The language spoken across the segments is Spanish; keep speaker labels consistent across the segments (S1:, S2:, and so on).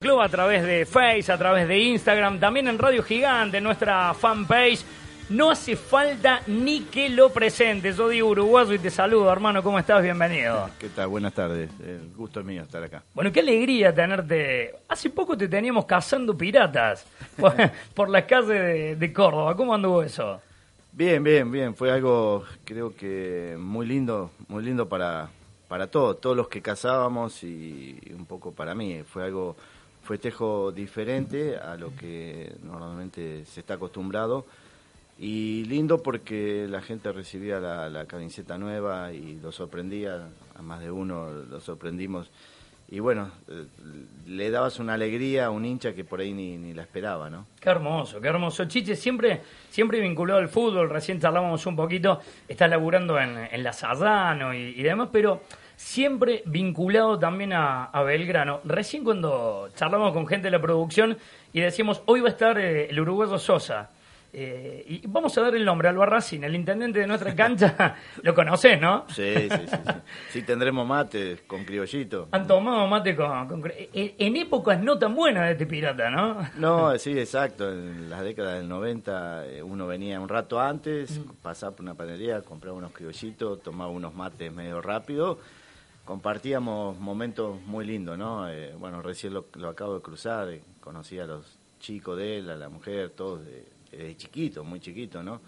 S1: Club a través de Face, a través de Instagram, también en Radio Gigante, en nuestra fanpage. No hace falta ni que lo presentes. Yo digo uruguayo y te saludo, hermano. ¿Cómo estás? Bienvenido.
S2: ¿Qué tal? Buenas tardes. El gusto es mío estar acá.
S1: Bueno, qué alegría tenerte. Hace poco te teníamos cazando piratas por, por las calles de, de Córdoba. ¿Cómo anduvo eso?
S2: Bien, bien, bien. Fue algo, creo que muy lindo, muy lindo para, para todos, todos los que cazábamos y un poco para mí. Fue algo, festejo diferente a lo que normalmente se está acostumbrado. Y lindo porque la gente recibía la, la camiseta nueva y lo sorprendía, a más de uno lo sorprendimos. Y bueno, eh, le dabas una alegría a un hincha que por ahí ni, la esperaba, ¿no?
S1: Qué hermoso, qué hermoso. Chiche, siempre, siempre vinculado al fútbol, recién charlábamos un poquito, estás laburando en, en la Sardano y, y demás, pero siempre vinculado también a, a Belgrano. Recién cuando charlamos con gente de la producción y decíamos, hoy va a estar eh, el uruguayo Sosa. Eh, y vamos a dar el nombre, Albarracín, el intendente de nuestra cancha, lo conoces, ¿no?
S2: Sí, sí, sí. Sí, Sí, tendremos mates con criollito.
S1: Han tomado mate con, con- en, en épocas no tan buenas de este pirata, ¿no?
S2: No, sí, exacto. En las décadas del 90 eh, uno venía un rato antes, pasaba por una panadería, compraba unos criollitos, tomaba unos mates medio rápido. Compartíamos momentos muy lindos, ¿no? Eh, bueno, recién lo, lo acabo de cruzar, eh, conocí a los chicos de él, a la mujer, todos de, de chiquito, muy chiquito, ¿no?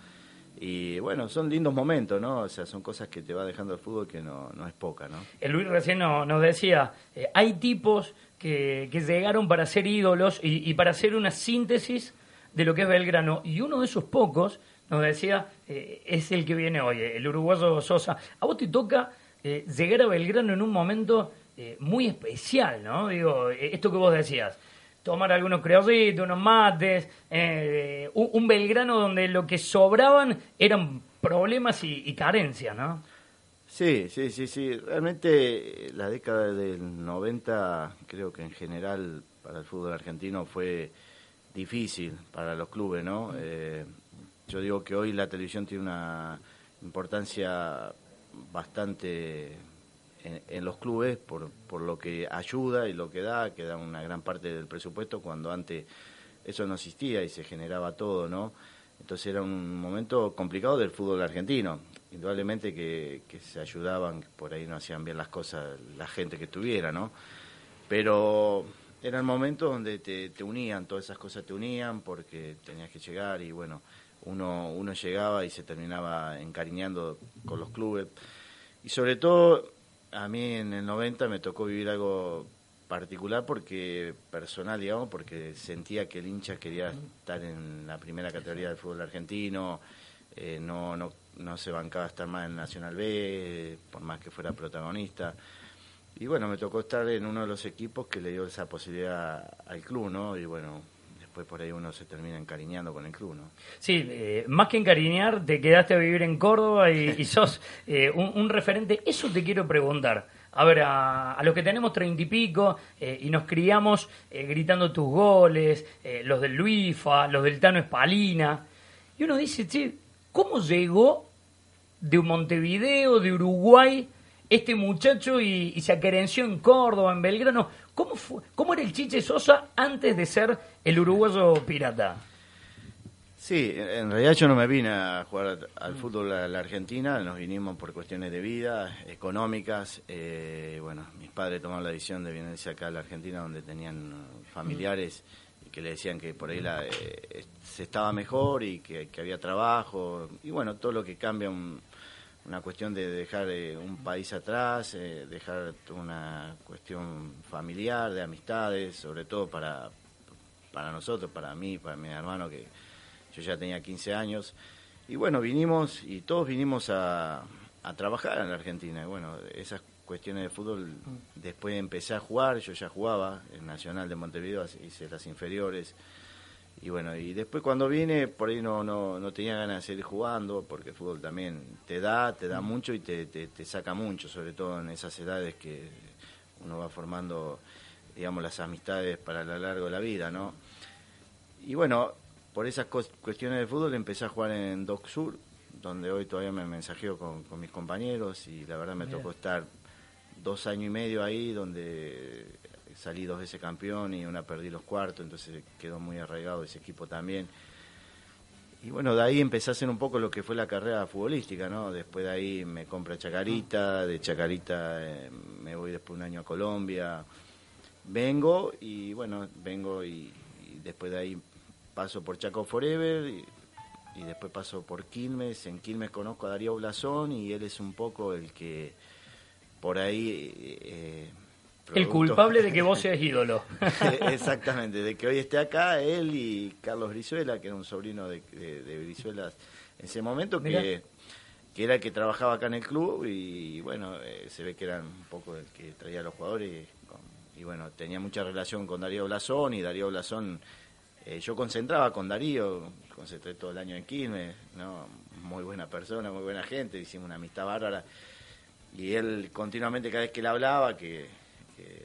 S2: Y bueno, son lindos momentos, ¿no? O sea, son cosas que te va dejando el fútbol que no, no es poca, ¿no?
S1: El Luis recién no- nos decía, eh, hay tipos que, que llegaron para ser ídolos y, y para hacer una síntesis de lo que es Belgrano. Y uno de esos pocos, nos decía, eh, es el que viene hoy, el uruguayo Sosa. A vos te toca eh, llegar a Belgrano en un momento eh, muy especial, ¿no? Digo, eh, esto que vos decías. Tomar algunos criollitos, unos mates, eh, un, un Belgrano donde lo que sobraban eran problemas y, y carencias, ¿no?
S2: Sí, sí, sí, sí. Realmente la década del 90 creo que en general para el fútbol argentino fue difícil para los clubes, ¿no? Eh, yo digo que hoy la televisión tiene una importancia bastante en, los clubes por, por lo que ayuda y lo que da, que da una gran parte del presupuesto cuando antes eso no existía y se generaba todo, ¿no? Entonces era un momento complicado del fútbol argentino. Indudablemente que, que se ayudaban, por ahí no hacían bien las cosas la gente que estuviera, ¿no? Pero eran momentos donde te, te unían, todas esas cosas te unían porque tenías que llegar y bueno, uno, uno llegaba y se terminaba encariñando con los clubes. Y sobre todo, a mí en el 90 me tocó vivir algo particular porque personal, digamos, porque sentía que el hincha quería estar en la primera categoría del fútbol argentino, eh, no, no, no se bancaba estar más en Nacional B, por más que fuera protagonista. Y bueno, me tocó estar en uno de los equipos que le dio esa posibilidad al club, ¿no? Y bueno, después por ahí uno se termina encariñando con el club, ¿no?
S1: Sí, eh, más que encariñar, te quedaste a vivir en Córdoba y, sos eh, un, referente. Eso te quiero preguntar. A ver, a, los que tenemos treinta y pico eh, y nos criamos eh, gritando tus goles, los del Luifa, los del Tano Espalina, y uno dice, che, ¿cómo llegó de Montevideo, de Uruguay, este muchacho y, y se acerenció en Córdoba, en Belgrano? ¿Cómo, fue, ¿Cómo era el Chiche Sosa antes de ser el uruguayo pirata?
S2: Sí, en realidad yo no me vine a jugar al fútbol a la Argentina, nos vinimos por cuestiones de vida, económicas. eh, bueno, mis padres tomaron la decisión de venirse acá a la Argentina donde tenían familiares y que le decían que por ahí la, eh, se estaba mejor y que, que había trabajo. Y bueno, todo lo que cambia un- una cuestión de dejar eh, un país atrás, eh, dejar una cuestión familiar, de amistades, sobre todo para, para nosotros, para mí, para mi hermano que yo ya tenía 15 años. Y bueno, vinimos y todos vinimos a, a trabajar en la Argentina. Y bueno, esas cuestiones de fútbol, después empecé a jugar, yo ya jugaba en Nacional de Montevideo, hice las inferiores. Y bueno, y después cuando vine, por ahí no, no, no tenía ganas de seguir jugando, porque el fútbol también te da, te da mucho y te, te, te saca mucho, sobre todo en esas edades que uno va formando, digamos, las amistades para lo largo de la vida, ¿no? Y bueno, por esas cuestiones de fútbol empecé a jugar en Doc Sur, donde hoy todavía me mensajeo con, con mis compañeros y la verdad me tocó estar dos años y medio ahí donde salí dos veces campeón y una perdí los cuartos, entonces quedó muy arraigado ese equipo también. Y bueno, de ahí empecé a hacer un poco lo que fue la carrera futbolística, ¿no? Después de ahí me compra Chacarita, de Chacarita eh, me voy después un año a Colombia, vengo y bueno, vengo y, después de ahí paso por Chaco Forever y, y después paso por Quilmes. En Quilmes conozco a Darío Blasón y él es un poco el que por ahí... Eh,
S1: el culpable de que vos seas ídolo.
S2: Exactamente, de que hoy esté acá él y Carlos Brizuela, que era un sobrino de, de, Brizuela en ese momento, que, que, era el que trabajaba acá en el club y bueno, eh, se ve que era un poco el que traía a los jugadores y, y bueno, tenía mucha relación con Darío Blasón y Darío Blasón eh, yo concentraba con Darío, concentré todo el año en Quilmes, ¿no? muy buena persona, muy buena gente, hicimos una amistad bárbara. Y él continuamente, cada vez que le hablaba, que,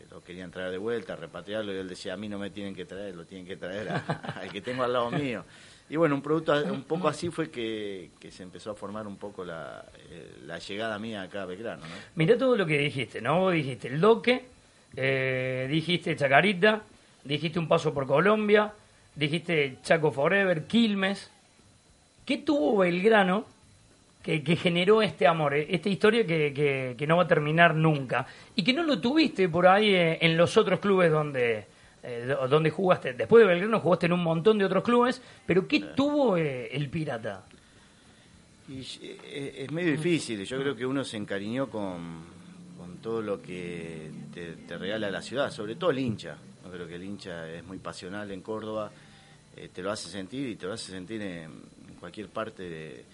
S2: lo querían traer de vuelta, repatriarlo, y él decía, a mí no me tienen que traer, lo tienen que traer al que tengo al lado mío. Y bueno, un producto un poco así fue que, se empezó a formar un poco la, eh, la llegada mía acá a Belgrano. ¿no?
S1: Mirá todo lo que dijiste, ¿no? Vos dijiste el doque, eh, dijiste Chacarita, dijiste un paso por Colombia, dijiste Chaco Forever, Quilmes. ¿Qué tuvo Belgrano que, generó este amor, eh, esta historia que, no va a terminar nunca? Y que no lo tuviste por ahí eh, en los otros clubes donde, eh, donde jugaste. Después de Belgrano jugaste en un montón de otros clubes, pero ¿qué tuvo el Pirata?
S2: es medio difícil, yo creo que uno se encariñó con, con todo lo que te, te regala la ciudad, sobre todo el hincha. Yo creo que el hincha es muy pasional en Córdoba te lo hace sentir y te lo hace sentir en, cualquier parte de,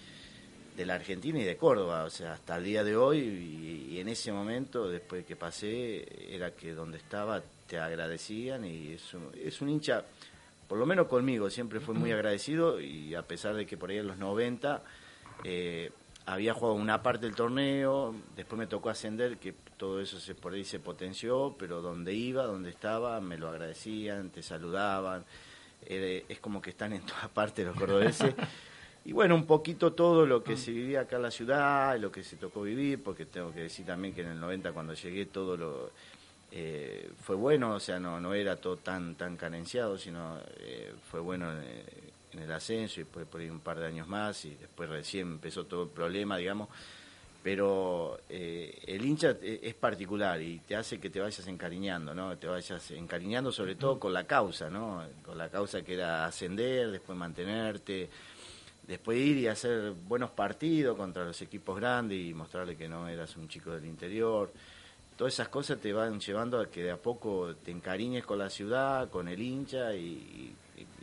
S2: la Argentina y de Córdoba, o sea, hasta el día de hoy y, en ese momento, después que pasé, era que donde estaba te agradecían y es un, es un hincha, por lo menos conmigo, siempre fue muy agradecido y a pesar de que por ahí en los 90 eh, había jugado una parte del torneo, después me tocó ascender, que todo eso se por ahí se potenció, pero donde iba, donde estaba, me lo agradecían, te saludaban es como que están en todas partes los cordobeses. Y bueno, un poquito todo lo que se vivía acá en la ciudad, lo que se tocó vivir, porque tengo que decir también que en el 90 cuando llegué todo lo eh, fue bueno, o sea, no, no era todo tan, tan carenciado, sino eh, fue bueno en, en, el ascenso y después por ahí un par de años más y después recién empezó todo el problema, digamos pero eh, el hincha es particular y te hace que te vayas encariñando, ¿no? Te vayas encariñando sobre todo con la causa, ¿no? Con la causa que era ascender, después mantenerte, después ir y hacer buenos partidos contra los equipos grandes y mostrarle que no eras un chico del interior. Todas esas cosas te van llevando a que de a poco te encariñes con la ciudad, con el hincha y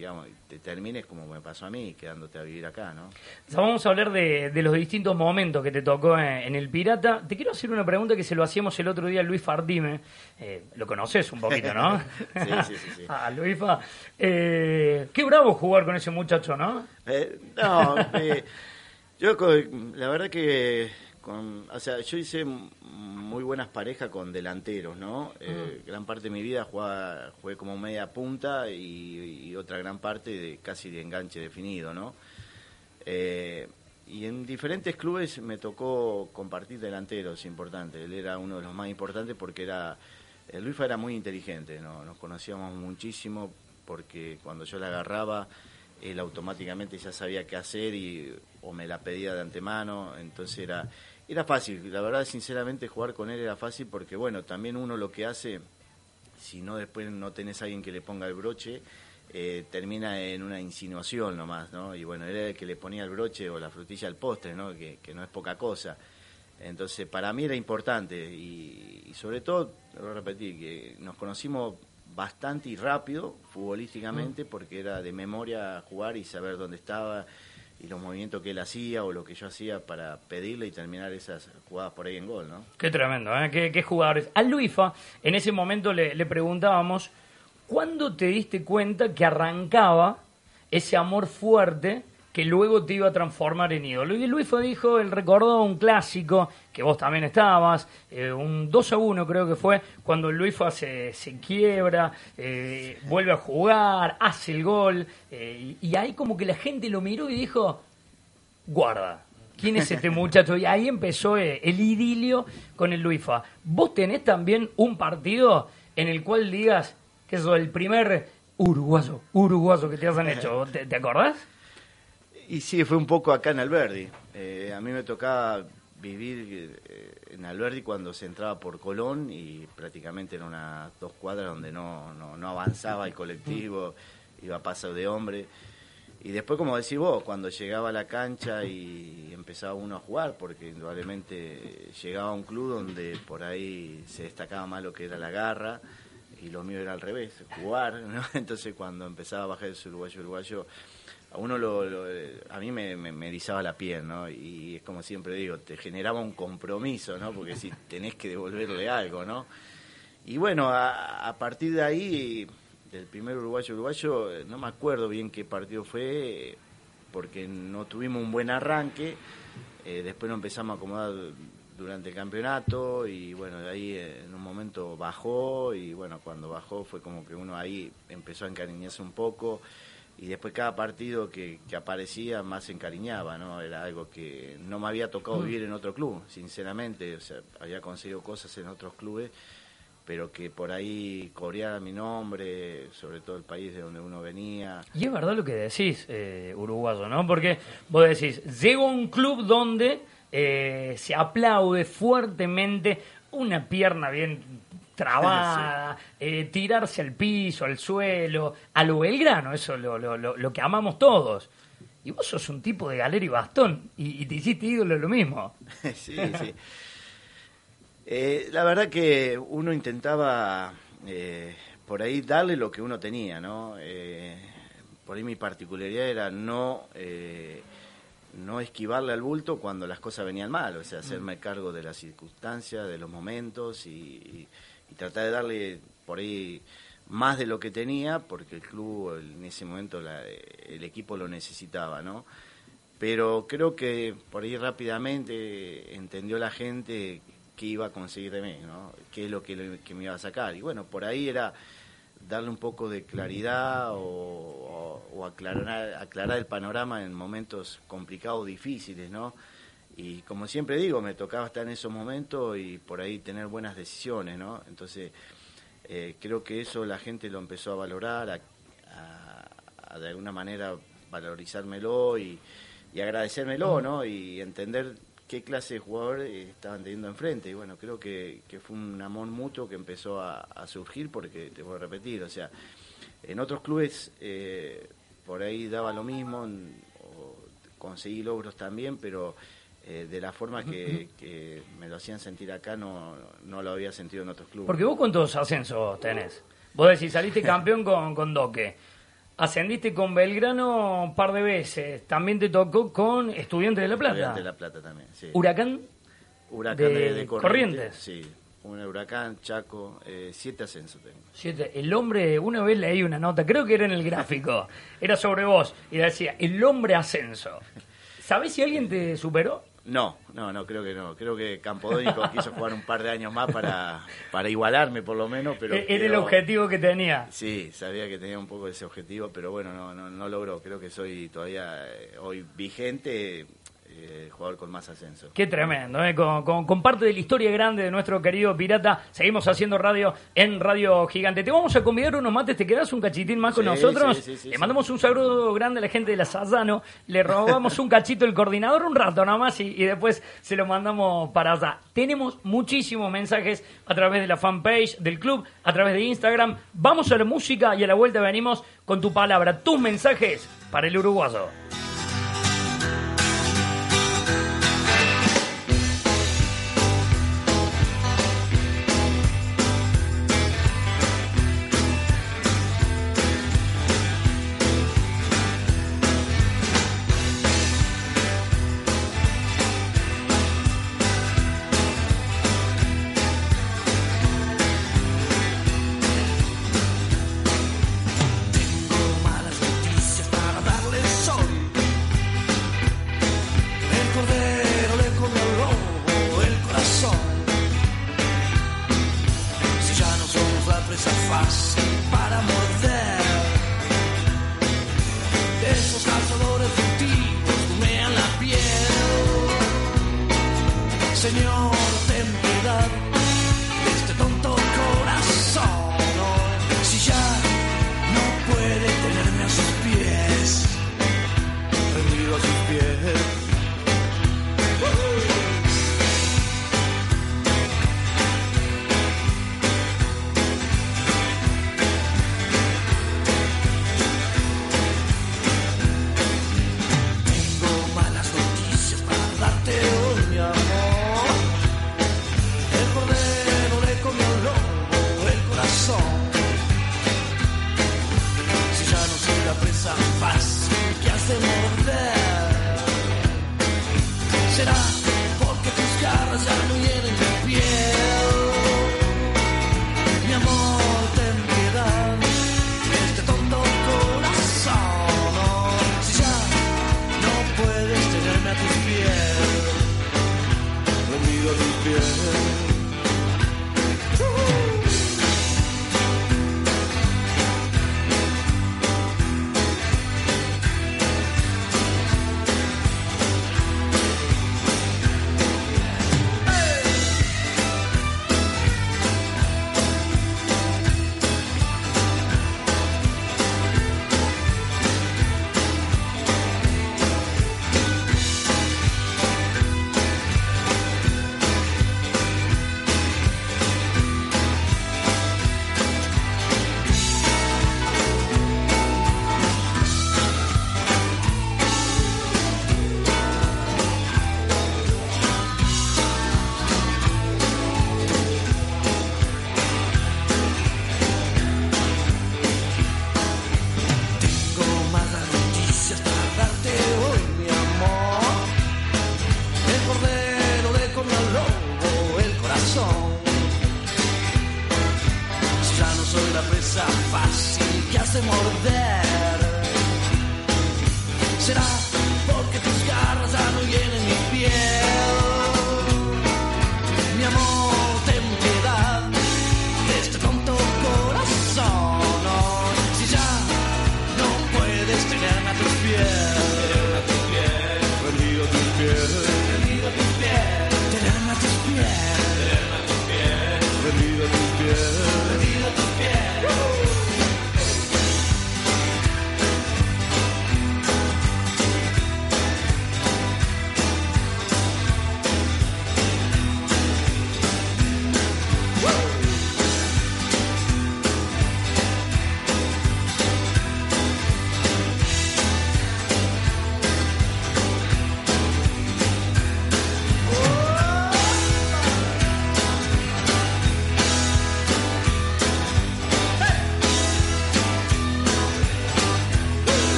S2: digamos, te termines como me pasó a mí, quedándote a vivir acá, ¿no?
S1: vamos a hablar de, los distintos momentos que te tocó en, El Pirata. Te quiero hacer una pregunta que se lo hacíamos el otro día a Luis Fardime. Eh, lo conoces un poquito, ¿no?
S2: sí, sí, sí. sí.
S1: ah, Luis eh, qué bravo jugar con ese muchacho, ¿no?
S2: Eh, no, yo la verdad que con, o sea, yo hice muy buenas parejas con delanteros, ¿no? Eh, gran parte de mi vida jugaba, jugué como media punta y, otra gran parte de casi de enganche definido, ¿no? Eh, y en diferentes clubes me tocó compartir delanteros importantes. Él era uno de los más importantes porque era. El Luis era muy inteligente, ¿no? Nos conocíamos muchísimo porque cuando yo la agarraba, él automáticamente ya sabía qué hacer y o me la pedía de antemano. Entonces era era fácil, la verdad, sinceramente, jugar con él era fácil porque, bueno, también uno lo que hace, si no después no tenés a alguien que le ponga el broche, eh, termina en una insinuación nomás, ¿no? Y bueno, era el que le ponía el broche o la frutilla al postre, ¿no? Que, no es poca cosa. Entonces, para mí era importante y, sobre todo, lo repetir, que nos conocimos bastante y rápido futbolísticamente mm. porque era de memoria jugar y saber dónde estaba y los movimientos que él hacía o lo que yo hacía para pedirle y terminar esas jugadas por ahí en gol, ¿no?
S1: Qué tremendo, ¿eh? Qué, jugadores. A Luifa, en ese momento le, le preguntábamos, ¿cuándo te diste cuenta que arrancaba ese amor fuerte que luego te iba a transformar en ídolo. Y Luifa dijo, él recordó un clásico, que vos también estabas, eh, un 2 a 1 creo que fue, cuando Luifa se, se quiebra, eh, vuelve a jugar, hace el gol, eh, y, ahí como que la gente lo miró y dijo, guarda, ¿quién es este muchacho? Y ahí empezó el idilio con el Luifa. ¿Vos tenés también un partido en el cual digas que es el primer uruguayo, uruguayo que te hayan hecho? ¿Te, te acordás?
S2: Y sí, fue un poco acá en Alberdi. Eh, a mí me tocaba vivir eh, en Alberdi cuando se entraba por Colón y prácticamente en unas dos cuadras donde no, no, no avanzaba el colectivo, iba a paso de hombre. Y después, como decís vos, cuando llegaba a la cancha y empezaba uno a jugar, porque indudablemente llegaba a un club donde por ahí se destacaba más lo que era la garra y lo mío era al revés, jugar, ¿no? Entonces cuando empezaba a bajar ese uruguayo uruguayo, a uno lo, lo- a mí me, me, me erizaba la piel, ¿no? Y es como siempre digo, te generaba un compromiso, ¿no? Porque si tenés que devolverle algo, ¿no? Y bueno, a, a partir de ahí, del primer uruguayo uruguayo, no me acuerdo bien qué partido fue, porque no tuvimos un buen arranque, eh, después nos empezamos a acomodar durante el campeonato y bueno, de ahí eh, en un momento bajó y bueno, cuando bajó fue como que uno ahí empezó a encariñarse un poco y después cada partido que, que aparecía más se encariñaba, ¿no? Era algo que no me había tocado vivir en otro club, sinceramente, o sea, había conseguido cosas en otros clubes, pero que por ahí coreara mi nombre, sobre todo el país de donde uno venía.
S1: Y es verdad lo que decís, eh, uruguayo, ¿no? Porque vos decís, llego a un club donde eh, se aplaude fuertemente una pierna bien trabada, eh, tirarse al piso, al suelo, a lo Belgrano, eso lo, lo, lo, lo que amamos todos. Y vos sos un tipo de galera y bastón, y, y te hiciste ídolo lo mismo.
S2: sí, sí. Eh, la verdad que uno intentaba eh, por ahí darle lo que uno tenía, ¿no? Eh, por ahí mi particularidad era no no esquivarle al bulto cuando las cosas venían mal, o sea, hacerme cargo de las circunstancias, de los momentos y, y- y tratar de darle por ahí más de lo que tenía, porque el club en ese momento la- el equipo lo necesitaba, ¿no? pero creo que por ahí rápidamente entendió la gente qué iba a conseguir de mí, ¿no? qué es lo que, me iba a sacar. Y bueno, por ahí era darle un poco de claridad o- o aclarar, aclarar el panorama en momentos complicados, difíciles, ¿no? Y como siempre digo, me tocaba estar en esos momentos y por ahí tener buenas decisiones, ¿no? Entonces, eh, creo que eso la gente lo empezó a valorar, a, a- a de alguna manera valorizármelo y, y agradecérmelo, ¿no? Y entender qué clase de jugadores estaban teniendo enfrente. Y bueno, creo que, que fue un amor mutuo que empezó a, a surgir porque, te voy a repetir, o sea, en otros clubes eh, por ahí daba lo mismo, n- o conseguí logros también, pero eh, de la forma que, que me lo hacían sentir acá no, no lo había sentido en otros clubes.
S1: Porque vos cuántos ascensos tenés. Vos decís, saliste campeón con, con Doque. Ascendiste con Belgrano un par de veces. También te tocó con Estudiantes de La Plata.
S2: Estudiante de La Plata también, sí.
S1: Huracán.
S2: Huracán
S1: de
S2: de, de
S1: Corrientes.
S2: Sí, un huracán, Chaco, eh, siete ascensos tengo.
S1: Siete. El hombre, una vez leí una nota, creo que era en el gráfico, era sobre vos, y decía, el hombre ascenso. ¿Sabés si alguien te superó?
S2: No, no, no, creo que no. Creo que Campodónico quiso jugar un par de años más para, para igualarme por lo menos, pero...
S1: E- Era el objetivo que tenía.
S2: Sí, sabía que tenía un poco ese objetivo, pero bueno, no, no, no logró. Creo que soy todavía eh, hoy vigente, eh, jugador con más ascenso.
S1: Qué tremendo, ¿eh? con, con- con parte de la historia grande de nuestro querido Pirata. Seguimos haciendo radio en Radio Gigante. Te vamos a convidar unos mates, ¿te quedas un cachitín más con
S2: Sí,
S1: nosotros?
S2: sí, sí, sí,
S1: Le mandamos un saludo grande a la gente de la Sazano. Le robamos un cachito el coordinador un rato nada más y, y después se lo mandamos para allá. Tenemos muchísimos mensajes a través de la fanpage del club, a través de Instagram. Vamos a la música y a la vuelta venimos con tu palabra, tus mensajes para el uruguayo.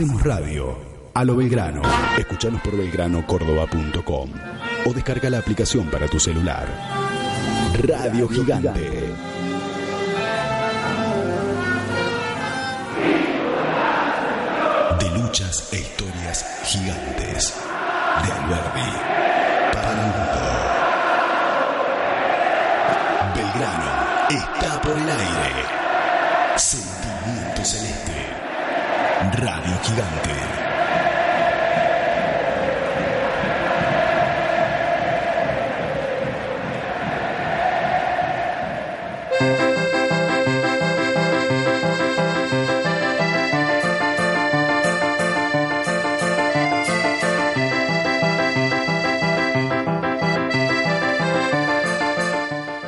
S3: Hacemos radio a lo Belgrano. Escuchanos por belgranocórdoba.com o descarga la aplicación para tu celular. Radio Gigante. De luchas e historias gigantes. De Alberdi para el mundo. Belgrano está por el aire. Sentimiento Celeste. Radio Gigante.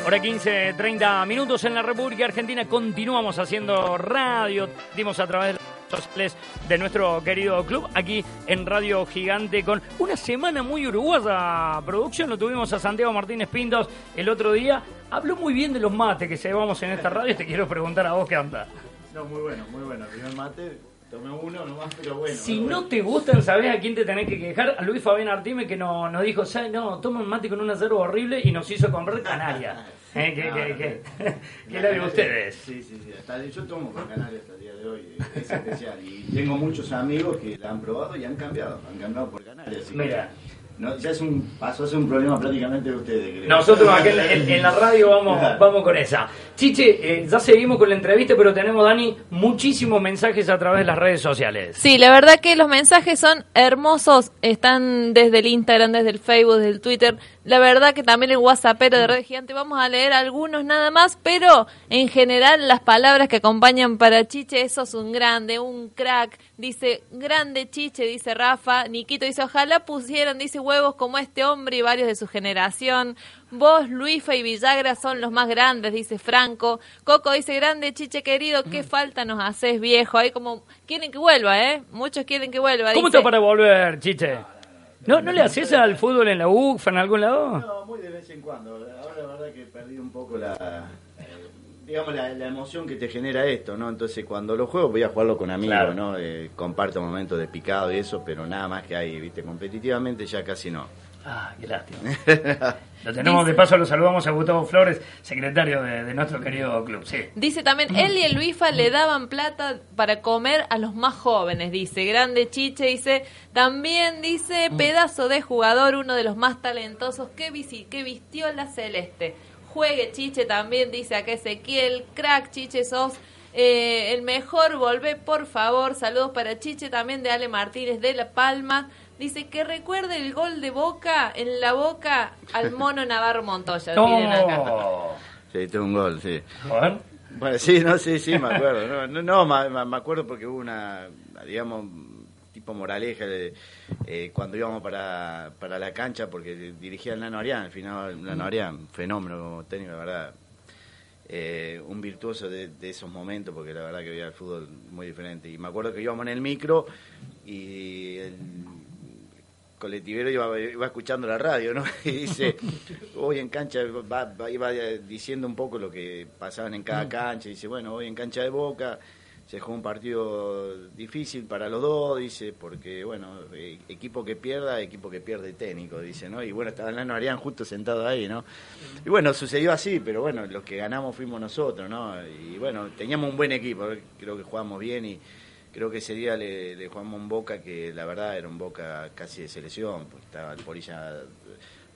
S1: Hora 15, 30 minutos en la República Argentina. Continuamos haciendo radio. Dimos a través de sociales de nuestro querido club aquí en Radio Gigante con una semana muy uruguaya. Producción lo tuvimos a Santiago Martínez Pintos el otro día. Habló muy bien de los mates que llevamos en esta radio. Te quiero preguntar a vos qué anda.
S2: No, muy bueno, muy bueno. Primer mate, tomé uno nomás, pero bueno.
S1: Si no te gustan, ¿sabés a quién te tenés que quejar? A Luis Fabián Artime que no, nos dijo. No, toma un mate con una yerba horrible y nos hizo comprar Canaria. ¿Eh? ¿Qué,
S2: No,
S1: qué,
S2: no,
S1: qué?
S2: no.
S1: ¿Qué la de ustedes?
S2: Sí, sí, sí. Hasta, yo tomo con Canarias hasta el día de hoy. Es especial. Y tengo muchos amigos que la han probado y han cambiado. Han cambiado por que,
S1: Mira.
S2: No, ya es un, pasó a ser un problema prácticamente de ustedes. creo.
S1: Nosotros acá en, en- en la radio vamos, vamos con esa. Chiche, eh, ya seguimos con la entrevista, pero tenemos, Dani, muchísimos mensajes a través de las redes sociales.
S4: Sí, la verdad que los mensajes son hermosos. Están desde el Instagram, desde el Facebook, desde el Twitter. La verdad que también el WhatsAppero de Red Gigante. Vamos a leer algunos nada más, pero en general las palabras que acompañan para Chiche, eso es un grande, un crack. Dice, grande Chiche, dice Rafa. Niquito dice, ojalá pusieran, dice, huevos como este hombre y varios de su generación. Vos, Luifa y Villagra son los más grandes, dice Franco. Coco dice, grande Chiche querido, qué falta nos haces viejo. Ahí como, quieren que vuelva, ¿eh? Muchos quieren que vuelva.
S1: ¿Cómo
S4: dice.
S1: está para volver, Chiche? ¿No, ¿No le haces al fútbol en la UFA, en algún lado?
S2: No, muy de vez en cuando. Ahora la verdad que perdí un poco la, digamos, la, la emoción que te genera esto, ¿no? Entonces cuando lo juego voy a jugarlo con amigos,
S1: Claro.
S2: ¿no? Eh, comparto momentos de picado y eso, pero nada más que ahí, ¿viste? Competitivamente ya casi no.
S1: Ah, qué lástima. Lo tenemos de paso, lo saludamos a Gustavo Flores, secretario de, de nuestro querido club. Sí.
S4: Dice también, él y el Luifa le daban plata para comer a los más jóvenes, dice. Grande Chiche, dice. También dice, pedazo de jugador, uno de los más talentosos que, visi- que vistió la celeste. Juegue Chiche también, dice acá Ezequiel. Crack Chiche, sos eh, el mejor. Volvé, por favor. Saludos para Chiche, también de Ale Martínez de La Palma. Dice que recuerde el gol de Boca en la boca al mono Navarro Montoya. Miren acá.
S1: Oh.
S2: Sí, tengo un gol, sí. Bueno, sí, no, sí, sí, me acuerdo. No, no, me acuerdo porque hubo una, digamos, tipo moraleja de, eh, cuando íbamos para, para la cancha, porque dirigía el Nano Arián, al final el Nano Arián, fenómeno técnico, la verdad. Eh, un virtuoso de, de esos momentos, porque la verdad que veía el fútbol muy diferente. Y me acuerdo que íbamos en el micro y el colectivero iba, iba escuchando la radio, ¿no? Y dice, hoy en cancha, va- va- iba diciendo un poco lo que pasaban en cada cancha, dice, bueno, hoy en cancha de Boca se jugó un partido difícil para los dos, dice, porque, bueno, eh, equipo que pierda, equipo que pierde técnico, dice, ¿no? Y bueno, estaba Nano Arián justo sentado ahí, ¿no? Y bueno, sucedió así, pero bueno, los que ganamos fuimos nosotros, ¿no? Y bueno, teníamos un buen equipo, creo que jugamos bien y creo que ese día le, le jugamos un Boca que la verdad era un Boca casi de selección, porque estaba el Polilla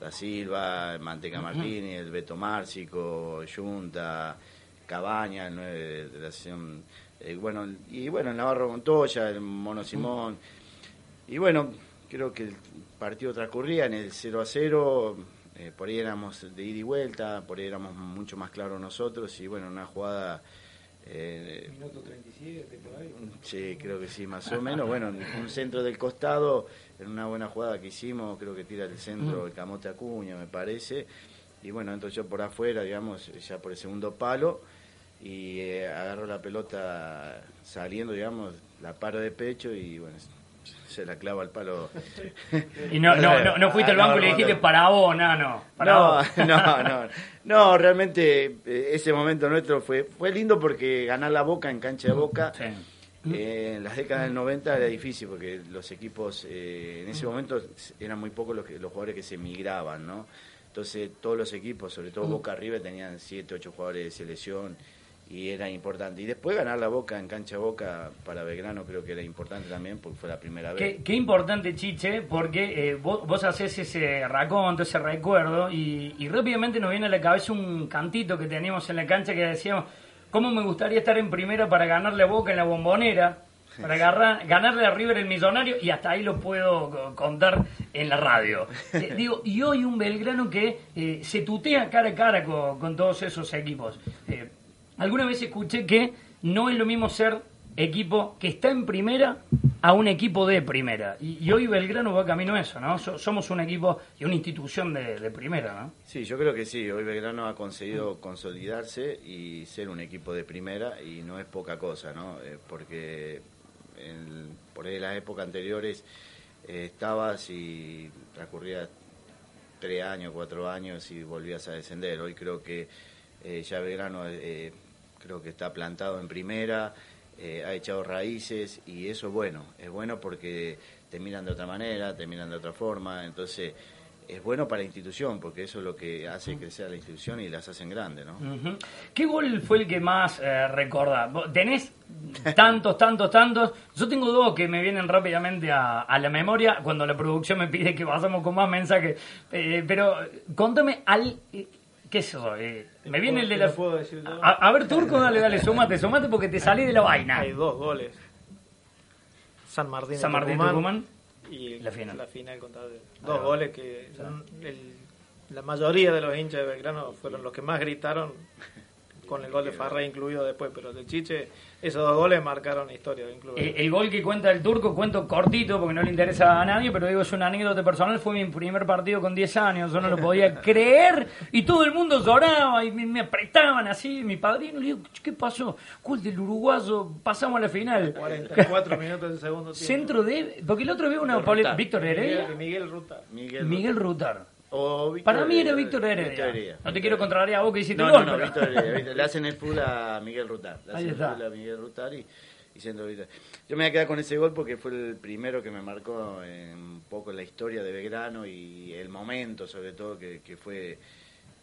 S2: da Silva, Manteca Martínez, el Beto Márcico, Junta, Cabaña, el 9 de, de la sesión, eh, bueno, y bueno, el Navarro Montoya, el Mono Simón, y bueno, creo que el partido transcurría en el 0 a 0, eh, por ahí éramos de ida y vuelta, por ahí éramos mucho más claros nosotros, y bueno, una jugada... Eh,
S5: Minuto 37, por ahí.
S2: Sí, creo que sí, más o menos. Bueno, un centro del costado, en una buena jugada que hicimos, creo que tira el centro el Camote Acuña, me parece. Y bueno, entro yo por afuera, digamos, ya por el segundo palo, y eh, agarro la pelota saliendo, digamos, la paro de pecho y bueno, se la clavo al palo.
S1: Y no, no, no, no fuiste al banco y le dijiste para vos, nano. Para
S2: No,
S1: vos.
S2: no, no, no, realmente eh, ese momento nuestro fue fue lindo porque ganar la Boca en cancha de Boca
S1: Sí.
S2: eh, en las décadas del 90 era difícil porque los equipos eh, en ese momento eran muy pocos los, que- los jugadores que se migraban, ¿no? Entonces todos los equipos, sobre todo Boca arriba, tenían 7, 8 jugadores de selección y era importante. Y después ganar la Boca en cancha Boca para Belgrano creo que era importante también porque fue la primera vez.
S1: Qué, qué importante, Chiche, porque eh, vos, vos haces ese raconto, ese recuerdo, y, y rápidamente nos viene a la cabeza un cantito que teníamos en la cancha que decíamos, ¿cómo me gustaría estar en primera para ganarle a Boca en la bombonera? Para agarrar, ganarle a River el millonario y hasta ahí lo puedo co- contar en la radio. Eh, digo, y hoy un Belgrano que eh, se tutea cara a cara con, con todos esos equipos. Alguna vez escuché que no es lo mismo ser equipo que está en primera a un equipo de primera. Y, hoy Belgrano va camino a eso, ¿no? So- somos un equipo y una institución de, primera, ¿no?
S2: Sí, yo creo que sí. Hoy Belgrano ha conseguido consolidarse y ser un equipo de primera y no es poca cosa, ¿no? Eh, porque en- por ahí en las épocas anteriores eh, estabas y transcurría tres años, cuatro años y volvías a descender. Hoy creo que eh, ya Belgrano creo que está plantado en primera, eh, ha echado raíces y eso es bueno. Es bueno porque te miran de otra manera, te miran de otra forma, entonces es bueno para la institución porque eso es lo que hace crecer a la institución y las hacen grandes, ¿no?
S1: ¿Qué gol fue el que más eh, recordás? Vos Tenés tantos, tantos, tantos. Yo tengo dos que me vienen rápidamente a, a la memoria cuando la producción me pide que pasemos con más mensajes. Eh, pero contame al... eh, ¿Qué es eso? Me viene el de la...
S5: Puedo decir.
S1: A, a ver, Turco, dale, dale, sumate, sumate porque te salí de la vaina.
S5: Hay dos goles. San Martín,
S1: San Martín
S5: Tucumán
S1: Tucumán.
S5: y
S1: La final.
S5: La final contra el- Dos goles que el- la mayoría de los hinchas de Belgrano fueron los que más gritaron con el gol de Farré incluido después, pero de Chiche, esos dos goles marcaron historia. Incluido.
S1: Eh, el gol que cuenta el turco, cuento cortito porque no le interesa a nadie, pero digo, es una anécdota personal. Fue mi primer partido con 10 años, yo no lo podía creer y todo el mundo lloraba y me, me apretaban así. Mi padrino le digo, ¿qué pasó? ¿Cuál del uruguayo? Pasamos a la final.
S5: 44 minutos del segundo tiempo.
S1: Centro de. Porque el otro vio una.
S2: Rutar.
S1: Víctor Heredia.
S5: Miguel, Miguel Ruta.
S2: Miguel,
S1: Miguel Rutar.
S2: O Víctor
S1: Para mí era. Víctor Heredia.
S2: Víctor Heredia.
S1: No te quiero contrariar a vos que hiciste
S2: No, no,
S1: gol.
S2: no,
S1: pero-
S2: Víctor Heredia, Víctor- Le hacen el full a Miguel Rutar. Le hacen el full a Miguel Rutar y, y Centro Víctor. Yo me voy a quedar con ese gol porque fue el primero que me marcó en un poco la historia de Belgrano y el momento, sobre todo, que, que fue.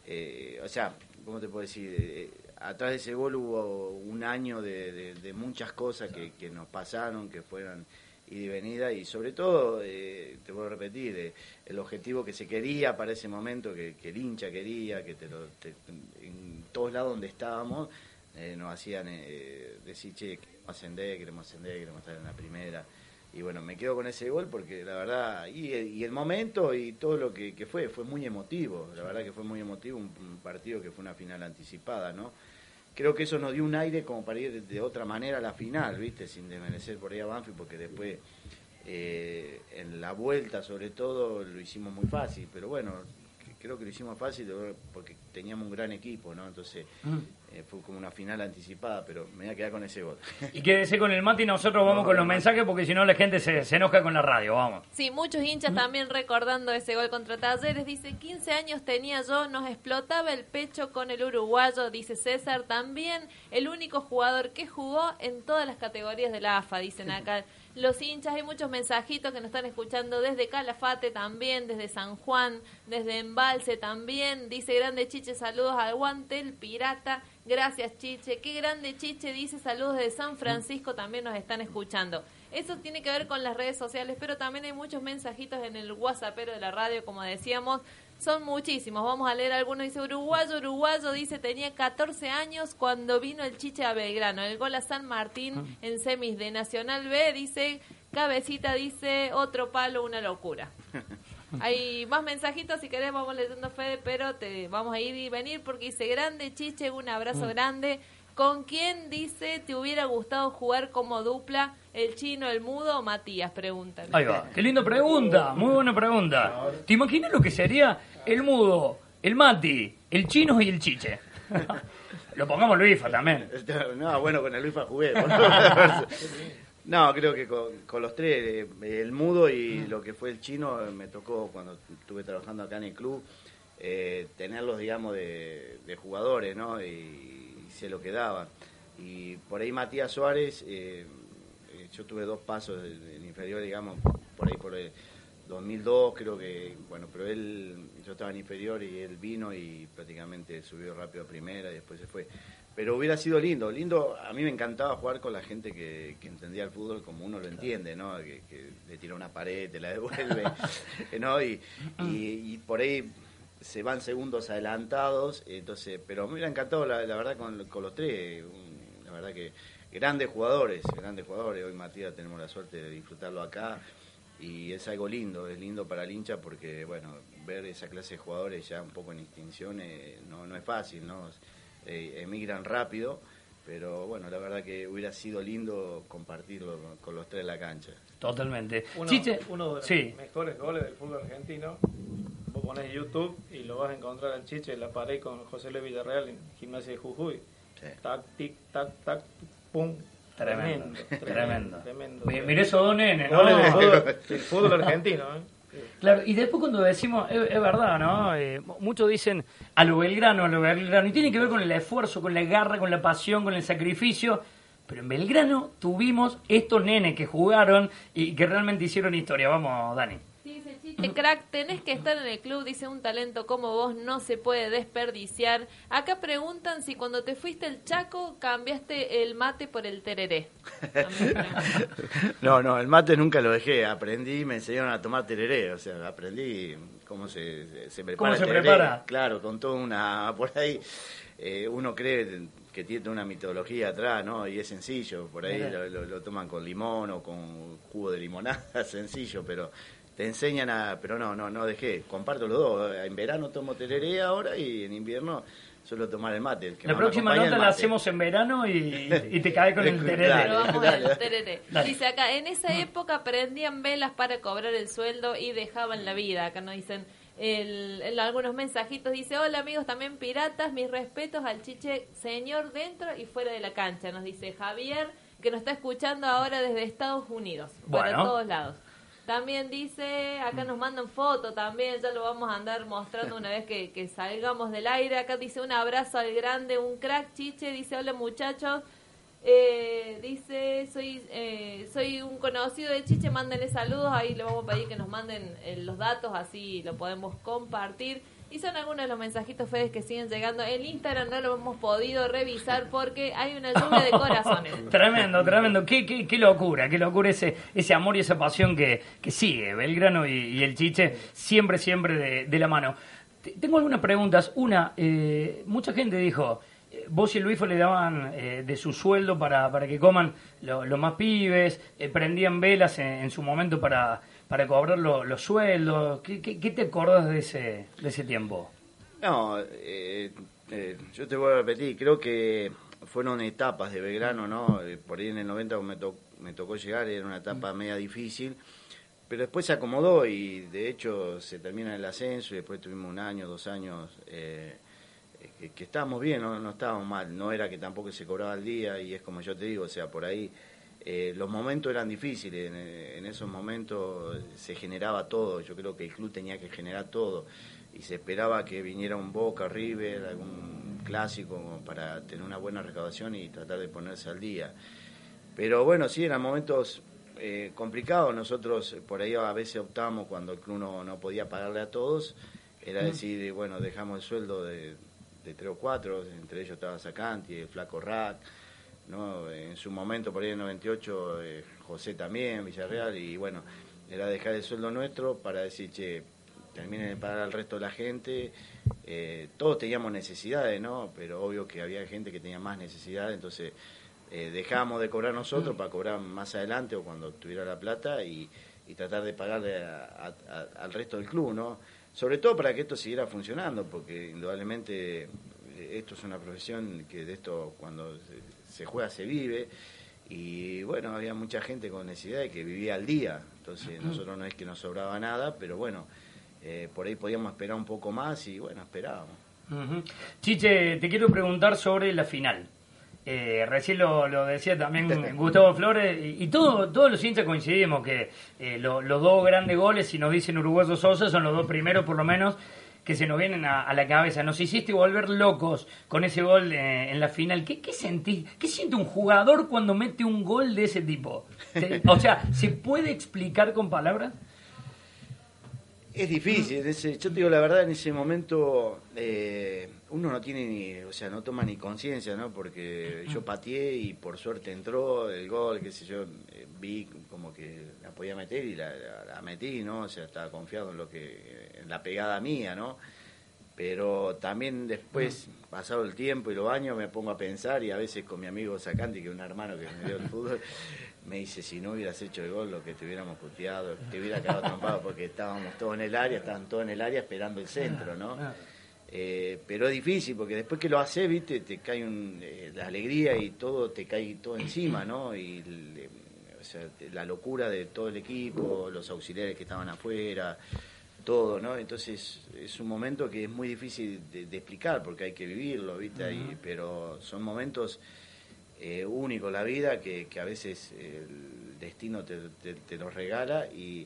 S2: eh, o sea, ¿cómo te puedo decir? Eh, atrás de ese gol hubo un año de, de- de muchas cosas que, que nos pasaron, que fueron y y sobre todo, eh, te vuelvo a repetir, eh, el objetivo que se quería para ese momento, que, el hincha quería, que te lo, te- en todos lados donde estábamos, eh, nos hacían eh, decir, che, queremos ascender, queremos ascender, queremos estar en la primera. Y bueno, me quedo con ese gol porque la verdad, y, y el momento y todo lo que, fue, fue muy emotivo, la verdad que fue muy emotivo, un partido que fue una final anticipada, ¿no? Creo que eso nos dio un aire como para ir de, otra manera a la final, ¿viste? Sin desmerecer por ahí a Banfield, porque después eh, en la vuelta sobre todo lo hicimos muy fácil, pero bueno, creo que lo hicimos fácil porque teníamos un gran equipo, ¿no? Entonces
S1: Mm.
S2: eh, fue como una final anticipada, pero me voy a quedar con ese gol.
S1: Y quédese con el mate y nosotros vamos con los mensajes porque si no la gente se, se enoja con la radio. Vamos.
S4: Sí, muchos hinchas también recordando ese gol contra Talleres. Dice, 15 años tenía yo, nos explotaba el pecho con el uruguayo, dice César. También el único jugador que jugó en todas las categorías de la AFA, dicen acá. Los hinchas, hay muchos mensajitos que nos están escuchando desde Calafate también, desde San Juan, desde Embalse también. Dice, grande Chiche, saludos al guante, el pirata. Gracias, Chiche. Qué grande, Chiche. Dice saludos de San Francisco. También nos están escuchando. Eso tiene que ver con las redes sociales, pero también hay muchos mensajitos en el WhatsAppero de la radio, como decíamos. Son muchísimos. Vamos a leer algunos. Dice Uruguayo, Uruguayo. Dice tenía 14 años cuando vino el Chiche a Belgrano. El gol a San Martín en semis de Nacional B. Dice Cabecita, dice otro palo, una locura. Hay más mensajitos si querés, vamos leyendo Fede, pero te vamos a ir y venir porque dice grande Chiche, un abrazo grande. ¿Con quién dice te hubiera gustado jugar como dupla el chino, el mudo o Matías? Preguntan.
S1: Ahí va. Qué linda pregunta. Muy buena pregunta. ¿Te imaginas lo que sería el mudo, el mati, el chino y el chiche? Lo pongamos Luifa también.
S2: No, bueno, con el Luifa jugué. No, creo que con, con los tres, eh, el mudo y lo que fue el chino, me tocó cuando estuve trabajando acá en el club, eh, tenerlos, digamos, de, de jugadores, ¿no? Y, se lo quedaban. Y por ahí Matías Suárez, eh, eh, yo tuve dos pasos en en inferior, digamos, por ahí por el 2002, creo que, bueno, pero él, yo estaba en inferior y él vino y prácticamente subió rápido a primera y después se fue. Pero hubiera sido lindo, lindo, a mí me encantaba jugar con la gente que, que entendía el fútbol como uno lo entiende, ¿no? Que, que le tira una pared, te la devuelve, ¿no? Y, y, y por ahí se van segundos adelantados, entonces, pero me hubiera encantado, la, la verdad, con, con los tres, la verdad que grandes jugadores, grandes jugadores, hoy Matías tenemos la suerte de disfrutarlo acá, y es algo lindo, es lindo para el hincha porque, bueno, ver esa clase de jugadores ya un poco en extinción eh, no, no es fácil, ¿no? Eh, emigran rápido, pero bueno, la verdad que hubiera sido lindo compartirlo con, con los tres en la cancha.
S1: Totalmente.
S5: Uno,
S1: Chiche,
S5: uno de los
S1: sí.
S5: mejores goles del fútbol argentino. Vos pones YouTube y lo vas a encontrar al Chiche en la pared con José Luis Villarreal en Gimnasia de Jujuy.
S2: Sí.
S5: Tac, tic, tac, tac, pum.
S1: Tremendo, tremendo.
S5: tremendo.
S1: Mi- Miré esos dos nenes, ¿no?
S5: Del fútbol argentino, ¿eh?
S1: Claro, y después cuando decimos, es, es verdad, ¿no? Eh, muchos dicen a lo Belgrano, a lo Belgrano, y tiene que ver con el esfuerzo, con la garra, con la pasión, con el sacrificio. Pero en Belgrano tuvimos estos nenes que jugaron y que realmente hicieron historia. Vamos, Dani.
S4: Dice Chiche, crack, tenés que estar en el club, dice un talento como vos no se puede desperdiciar. Acá preguntan si cuando te fuiste el Chaco cambiaste el mate por el tereré.
S2: No, no, el mate nunca lo dejé, aprendí, me enseñaron a tomar tereré, o sea, aprendí cómo se, se, prepara.
S1: ¿Cómo
S2: el
S1: se
S2: tereré.
S1: prepara?
S2: Claro, con toda una, por ahí, eh, uno cree que tiene una mitología atrás, ¿no? Y es sencillo, por ahí lo, lo- lo toman con limón o con jugo de limonada, sencillo, pero te enseñan a, pero no, no, no dejé, comparto los dos, en verano tomo tereré ahora y en invierno suelo tomar el mate. el que
S1: La próxima nota la hacemos en verano y, y te cae con el tereré.
S4: Pero vamos
S2: dale.
S4: tereré.
S1: Dale.
S4: Dice acá, en esa época prendían velas para cobrar el sueldo y dejaban la vida. Acá nos dicen el, el- algunos mensajitos. Dice, hola amigos, también piratas, mis respetos al chiche señor dentro y fuera de la cancha. Nos dice Javier, que nos está escuchando ahora desde Estados Unidos, para
S1: Bueno.
S4: todos lados. También dice, acá nos mandan foto también, ya lo vamos a andar mostrando una vez que, que salgamos del aire. Acá dice un abrazo al grande, un crack chiche, dice hola muchachos. Eh, dice, soy eh, soy un conocido de Chiche, mándenle saludos, ahí le vamos a pedir que nos manden eh, los datos, así lo podemos compartir. Y son algunos de los mensajitos fedes que siguen llegando. El Instagram no lo hemos podido revisar porque hay una lluvia de corazones.
S1: Tremendo, tremendo. Qué, qué, qué locura, qué locura ese, ese amor y esa pasión que, que sigue Belgrano y, y el Chiche, siempre, siempre de, de la mano. Te- Tengo algunas preguntas. Una, eh, mucha gente dijo, eh, vos y Luifo le daban eh, de su sueldo para, para que coman lo- los más pibes, eh, prendían velas en, en su momento para, para cobrar lo- los sueldos. ¿Qué, qué, qué te acordás de ese, de ese tiempo?
S2: No, eh, eh, yo te voy a repetir, creo que fueron etapas de Belgrano, ¿no? Eh, Por ahí en el 90 me, to- me tocó llegar, era una etapa media difícil, pero después se acomodó y de hecho se termina el ascenso y después tuvimos un año, dos años eh, eh, que, que estábamos bien, no, no estábamos mal, no era que tampoco se cobraba al día y es como yo te digo, o sea, por ahí eh, los momentos eran difíciles, en, en esos momentos se generaba todo, yo creo que el club tenía que generar todo y se esperaba que viniera un Boca, River, algún clásico para tener una buena recaudación y tratar de ponerse al día. Pero bueno, sí, eran momentos eh, complicados. Nosotros eh, por ahí a veces optamos cuando el club no, no podía pagarle a todos, era decir, eh, bueno, dejamos el sueldo de, de tres o cuatro, entre ellos estaba Sacanti, el Flaco Rack, ¿no? En su momento, por ahí en el 98, eh, José también, Villarreal, y bueno, era dejar el sueldo nuestro para decir, che, terminen de pagar al resto de la gente. Eh, todos teníamos necesidades, ¿no? Pero obvio que había gente que tenía más necesidades, entonces eh, dejábamos de cobrar nosotros para cobrar más adelante o cuando tuviera la plata y, tratar de pagarle a- al resto del club, ¿no? Sobre todo para que esto siguiera funcionando, porque indudablemente esto es una profesión que de esto cuando se, juega se vive y bueno, había mucha gente con necesidad que vivía al día, entonces nosotros no es que nos sobraba nada, pero bueno, eh, por ahí podíamos esperar un poco más y bueno, esperábamos.
S1: Chiche, te quiero preguntar sobre la final. Eh, recién lo, lo decía también Gustavo Flores y, y todo, todos los hinchas coincidimos que eh, lo- los dos grandes goles, si nos dicen uruguayos Sosa, son los dos primeros por lo menos que se nos vienen a, a la cabeza. Nos hiciste volver locos con ese gol eh, en la final. ¿Qué, ¿Qué sentís? ¿Qué siente un jugador cuando mete un gol de ese tipo? O sea, ¿se puede explicar con palabras?
S2: Es difícil, ese- yo te digo la verdad, en ese momento eh, uno no tiene ni, o sea, no toma ni conciencia, ¿no? Porque yo pateé y por suerte entró el gol, qué sé yo, eh, vi como que la podía meter y la, la- la metí, ¿no? O sea, estaba confiado en lo que, en la pegada mía, ¿no? Pero también después, pasado el tiempo y los años, me pongo a pensar y a veces con mi amigo Sacanti, que es un hermano que me dio el fútbol, me dice, si no hubieras hecho el gol, lo que te hubiéramos puteado, te hubiera quedado trompado porque estábamos todos en el área, estaban todos en el área esperando el centro, ¿no? Eh, pero es difícil porque después que lo haces, viste, te cae un, eh, la alegría y todo, te cae todo encima, ¿no? Y le- o sea, la locura de todo el equipo, los auxiliares que estaban afuera, todo, ¿no? Entonces es un momento que es muy difícil de, de explicar porque hay que vivirlo, ¿viste? Ahí, pero son momentos eh, únicos la vida que, que a veces el destino te, te, te los regala y,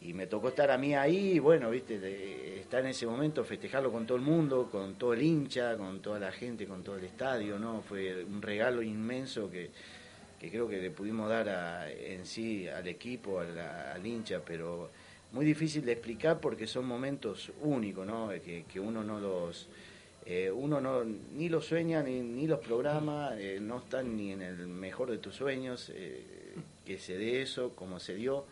S2: y me tocó estar a mí ahí, bueno, viste, estar en ese momento, festejarlo con todo el mundo, con todo el hincha, con toda la gente, con todo el estadio, ¿no? Fue un regalo inmenso que, que creo que le pudimos dar a- en sí al equipo, al hincha, pero muy difícil de explicar porque son momentos únicos, ¿no? Que, que uno no los... eh, uno no ni los sueña ni, ni los programa, eh, no están ni en el mejor de tus sueños, eh, que se dé eso, como se dio,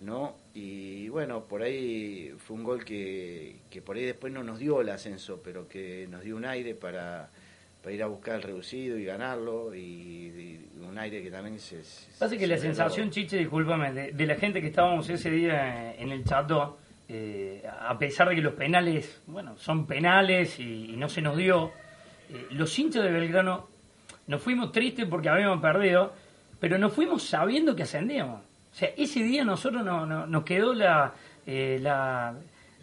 S2: ¿no? Y bueno, por ahí fue un gol que, que por ahí después no nos dio el ascenso, pero que nos dio un aire para, para ir a buscar el reducido y ganarlo, y, y un aire que también se... se-
S1: Pasa que
S2: se
S1: la sensación, Chiche, discúlpame, de, de la gente que estábamos ese día en el chato, eh, a pesar de que los penales, bueno, son penales y, y no se nos dio, eh, los hinchas de Belgrano nos fuimos tristes porque habíamos perdido, pero nos fuimos sabiendo que ascendíamos. O sea, ese día nosotros no, no- nos quedó la, eh, la,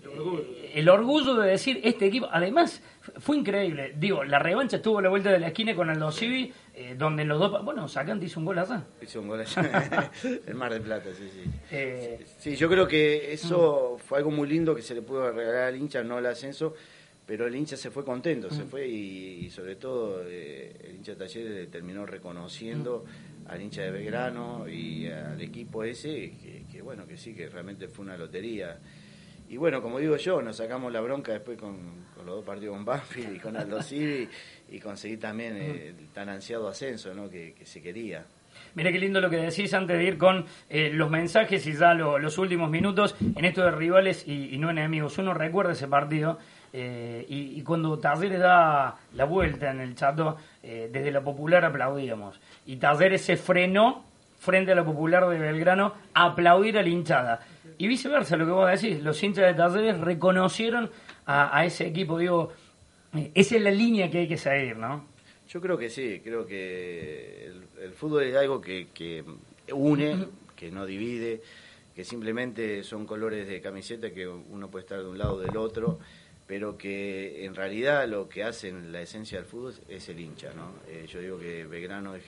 S1: eh, el orgullo de decir este equipo. Además, fue increíble. Digo, la revancha estuvo a la vuelta de la esquina con Aldo Civi, eh, donde los dos. Bueno, Sacante hizo un gol allá.
S2: Hizo un gol allá. el Mar del Plata, sí, sí.
S1: Eh,
S2: Sí, yo creo que eso fue algo muy lindo que se le pudo regalar al hincha, no el ascenso, pero el hincha se fue contento, se fue y, y sobre todo eh, el hincha de Talleres terminó reconociendo al hincha de Belgrano y al equipo ese, que, que bueno, que sí, que realmente fue una lotería. Y bueno, como digo yo, nos sacamos la bronca después con, con los dos partidos con Banfield y con Aldo Civi y conseguí también eh, el tan ansiado ascenso ¿no? que, que se quería.
S1: Mira qué lindo lo que decís antes de ir con eh, los mensajes y ya lo- los últimos minutos en esto de rivales y, y no enemigos. Uno recuerda ese partido eh, y, y cuando Talleres da la vuelta en el chato, eh, desde la popular aplaudíamos. Y Talleres se frenó frente a la popular de Belgrano a aplaudir a la hinchada. Y viceversa, lo que vos decís, los hinchas de Talleres reconocieron a, a ese equipo. Digo, esa es la línea que hay que seguir, ¿no?
S2: Yo creo que sí, creo que el, el fútbol es algo que, que une, que no divide, que simplemente son colores de camiseta que uno puede estar de un lado o del otro, pero que en realidad lo que hacen la esencia del fútbol es el hincha, ¿no? Eh, yo digo que Belgrano es,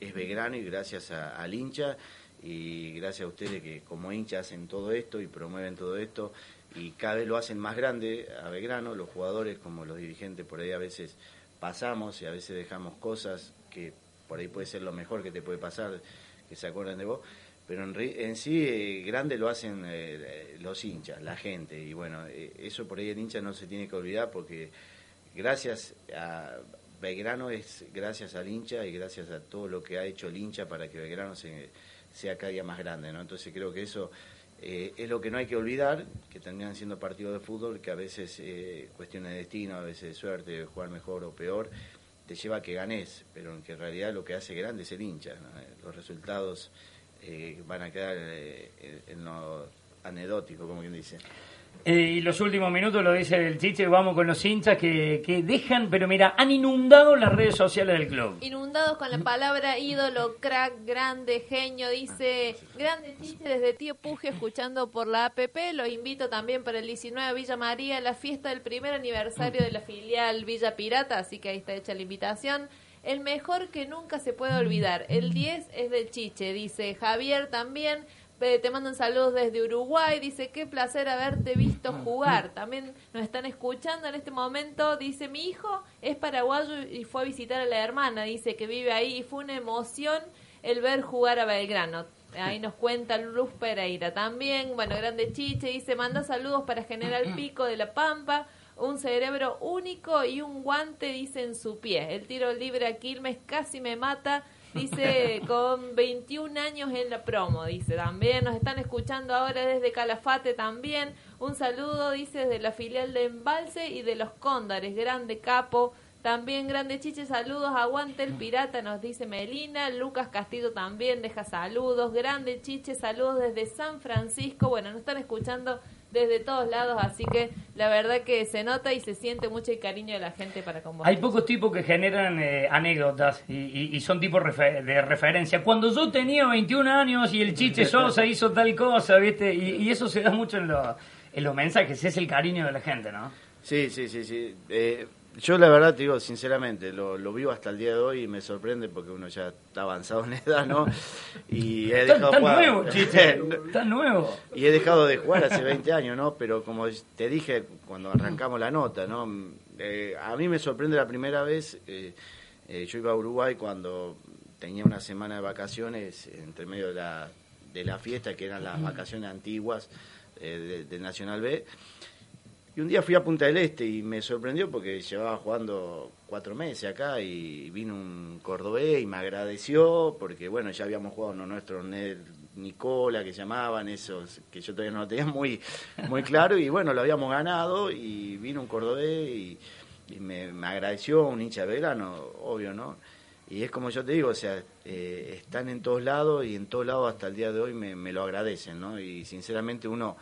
S2: es Belgrano y gracias a- al hincha y gracias a ustedes que como hinchas hacen todo esto y promueven todo esto y cada vez lo hacen más grande a Belgrano, los jugadores como los dirigentes por ahí a veces pasamos y a veces dejamos cosas que por ahí puede ser lo mejor que te puede pasar, que se acuerdan de vos, pero en, en sí eh, grande lo hacen eh, los hinchas, la gente, y bueno, eh, eso por ahí el hincha no se tiene que olvidar porque gracias a Belgrano es gracias al hincha y gracias a todo lo que ha hecho el hincha para que Belgrano se- sea cada día más grande, ¿no? Entonces creo que eso eh, es lo que no hay que olvidar, que terminan siendo partidos de fútbol, que a veces eh, cuestiones de destino, a veces de suerte, jugar mejor o peor, te lleva a que ganes, pero en que en realidad lo que hace grande es el hincha. ¿no? Eh, Los resultados eh, van a quedar eh, en lo anecdótico, como quien dice.
S1: Eh, y los últimos minutos lo dice el Chiche, vamos con los hinchas que, que dejan, pero mira, han inundado las redes sociales del club.
S4: Inundados con la palabra ídolo, crack, grande, genio, dice grande chiche desde Tío Puje escuchando por la APP. Los invito también para el 19 Villa María, la fiesta del primer aniversario de la filial Villa Pirata, así que ahí está hecha la invitación. El mejor que nunca se puede olvidar. El 10 es del Chiche, dice Javier también. Te mandan saludos desde Uruguay. Dice, qué placer haberte visto jugar. También nos están escuchando en este momento. Dice, mi hijo es paraguayo y fue a visitar a la hermana. Dice que vive ahí y fue una emoción el ver jugar a Belgrano. Ahí nos cuenta Luz Pereira. También, bueno, Grande Chiche dice, manda saludos para General Pico de La Pampa. Un cerebro único y un guante, dice, en su pie. El tiro libre a Quilmes casi me mata. Dice, con 21 años en la promo, dice también. Nos están escuchando ahora desde Calafate también. Un saludo, dice, desde la filial de Embalse y de los Cóndares. Grande capo. También grande chiche, saludos. Aguante el pirata, nos dice Melina. Lucas Castillo también deja saludos. Grande chiche, saludos desde San Francisco. Bueno, nos están escuchando desde todos lados, así que la verdad que se nota y se siente mucho el cariño de la gente para con vos.
S1: Hay pocos tipos que generan eh, anécdotas y, y- y son tipos de referencia. Cuando yo tenía 21 años y el Chiche Sosa hizo tal cosa, ¿viste? Y, y eso se da mucho en, lo- en los mensajes, es el cariño de la gente, ¿no?
S2: Sí, sí, sí, sí. Eh, yo la verdad te digo, sinceramente, lo, lo vivo hasta el día de hoy y me sorprende porque uno ya está avanzado en edad, ¿no? Y he dejado jugar-
S1: nuevo, Chiche, está nuevo.
S2: y he dejado de jugar hace 20 años, ¿no? Pero como te dije cuando arrancamos la nota, ¿no? Eh, a mí me sorprende la primera vez, eh, eh, yo iba a Uruguay cuando tenía una semana de vacaciones entre medio de la, de la fiesta, que eran las vacaciones antiguas eh, de- del Nacional B. Y un día fui a Punta del Este y me sorprendió porque llevaba jugando cuatro meses acá y vino un cordobés y me agradeció porque, bueno, ya habíamos jugado uno nuestro, Ned Nicola, que llamaban, esos que yo todavía no lo tenía muy, muy claro y, bueno, lo habíamos ganado y vino un cordobés y, me, agradeció, un hincha de Belgrano, obvio, ¿no? Y es como yo te digo, o sea, eh, están en todos lados y en todos lados hasta el día de hoy me, me lo agradecen, ¿no? Y sinceramente uno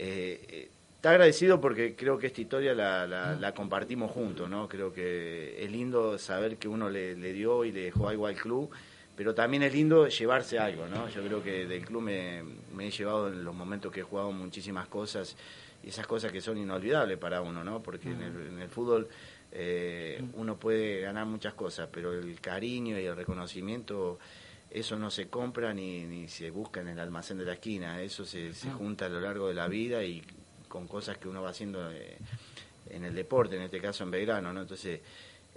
S2: eh, eh, está agradecido porque creo que esta historia la, la- la compartimos juntos, ¿no? Creo que es lindo saber que uno le, le dio y le dejó algo al club, pero también es lindo llevarse algo, ¿no? Yo creo que del club me, me he llevado en los momentos que he jugado muchísimas cosas y esas cosas que son inolvidables para uno, ¿no? Porque en, el, en el fútbol eh, uno puede ganar muchas cosas, pero el cariño y el reconocimiento eso no se compra ni, ni se busca en el almacén de la esquina, eso se, se junta a lo largo de la vida y con cosas que uno va haciendo eh, en el deporte, en este caso en Belgrano, ¿no? Entonces,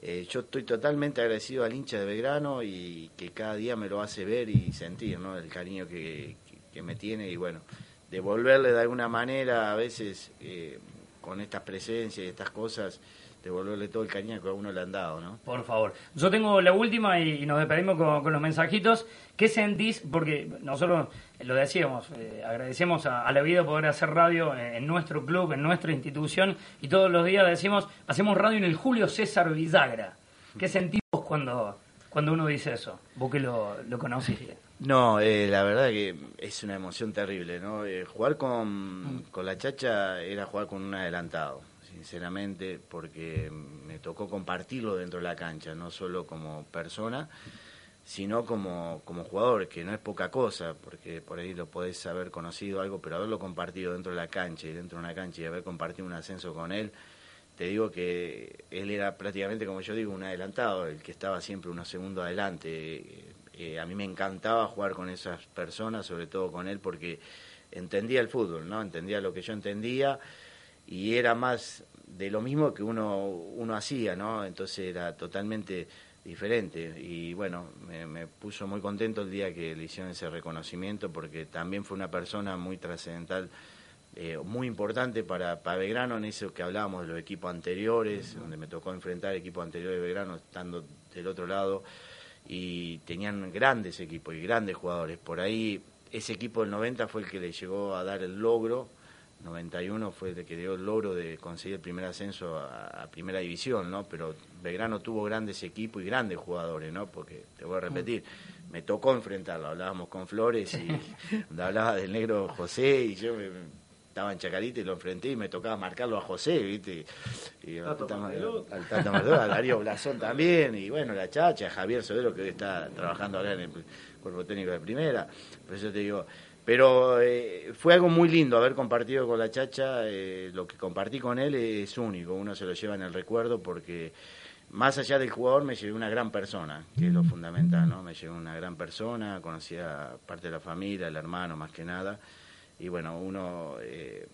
S2: eh, yo estoy totalmente agradecido al hincha de Belgrano y que cada día me lo hace ver y sentir, ¿no? El cariño que, que- me tiene y bueno, devolverle de alguna manera a veces eh, con estas presencias y estas cosas, devolverle todo el cariño que a uno le han dado, ¿no?
S1: Por favor. Yo tengo la última y, nos despedimos con, con los mensajitos. ¿Qué sentís? Porque nosotros lo decíamos, eh, agradecemos a, la vida poder hacer radio en, nuestro club, en nuestra institución, y todos los días decimos, hacemos radio en el Julio César Villagra. ¿Qué sentís vos cuando, cuando uno dice eso? Vos que lo, conocís.
S2: No, eh, la verdad que es una emoción terrible, ¿no? Eh, jugar con, con la chacha era jugar con un adelantado, sinceramente, porque me tocó compartirlo dentro de la cancha, no solo como persona, sino como, como jugador, que no es poca cosa, porque por ahí lo podés haber conocido algo, pero haberlo compartido dentro de la cancha y dentro de una cancha y haber compartido un ascenso con él, te digo que él era prácticamente, como yo digo, un adelantado, el que estaba siempre unos segundos adelante. Eh, a mí me encantaba jugar con esas personas, sobre todo con él, porque entendía el fútbol, ¿no? Entendía lo que yo entendía y era más de lo mismo que uno, uno hacía, ¿no? Entonces era totalmente diferente y bueno, me, me puso muy contento el día que le hicieron ese reconocimiento porque también fue una persona muy trascendental eh, muy importante para, para Belgrano en eso que hablábamos de los equipos anteriores, donde me tocó enfrentar equipos anteriores de Belgrano estando del otro lado y tenían grandes equipos y grandes jugadores. Por ahí ese equipo del 90 fue el que le llegó a dar el logro, 91 fue el que dio el logro de conseguir el primer ascenso a, a primera división, ¿no? Pero Belgrano tuvo grandes equipos y grandes jugadores, ¿no? Porque, te voy a repetir, me tocó enfrentarlo, hablábamos con Flores y hablaba del negro José y yo me, estaba en Chacarita y lo enfrenté y me tocaba marcarlo a José, ¿viste? Y al
S5: Tato
S2: Tata Ma-
S5: Martelotto.
S2: al Tata Martelotto, a Darío Blasón también, y bueno, la Chacha, Javier Sodero, que hoy está trabajando acá en el cuerpo técnico de primera. Por eso te digo, pero eh, fue algo muy lindo haber compartido con la Chacha, eh, lo que compartí con él es único, uno se lo lleva en el recuerdo porque más allá del jugador me llevé una gran persona, que es lo fundamental, ¿no? Me llevé una gran persona, conocía parte de la familia, el hermano más que nada, y bueno, uno eh,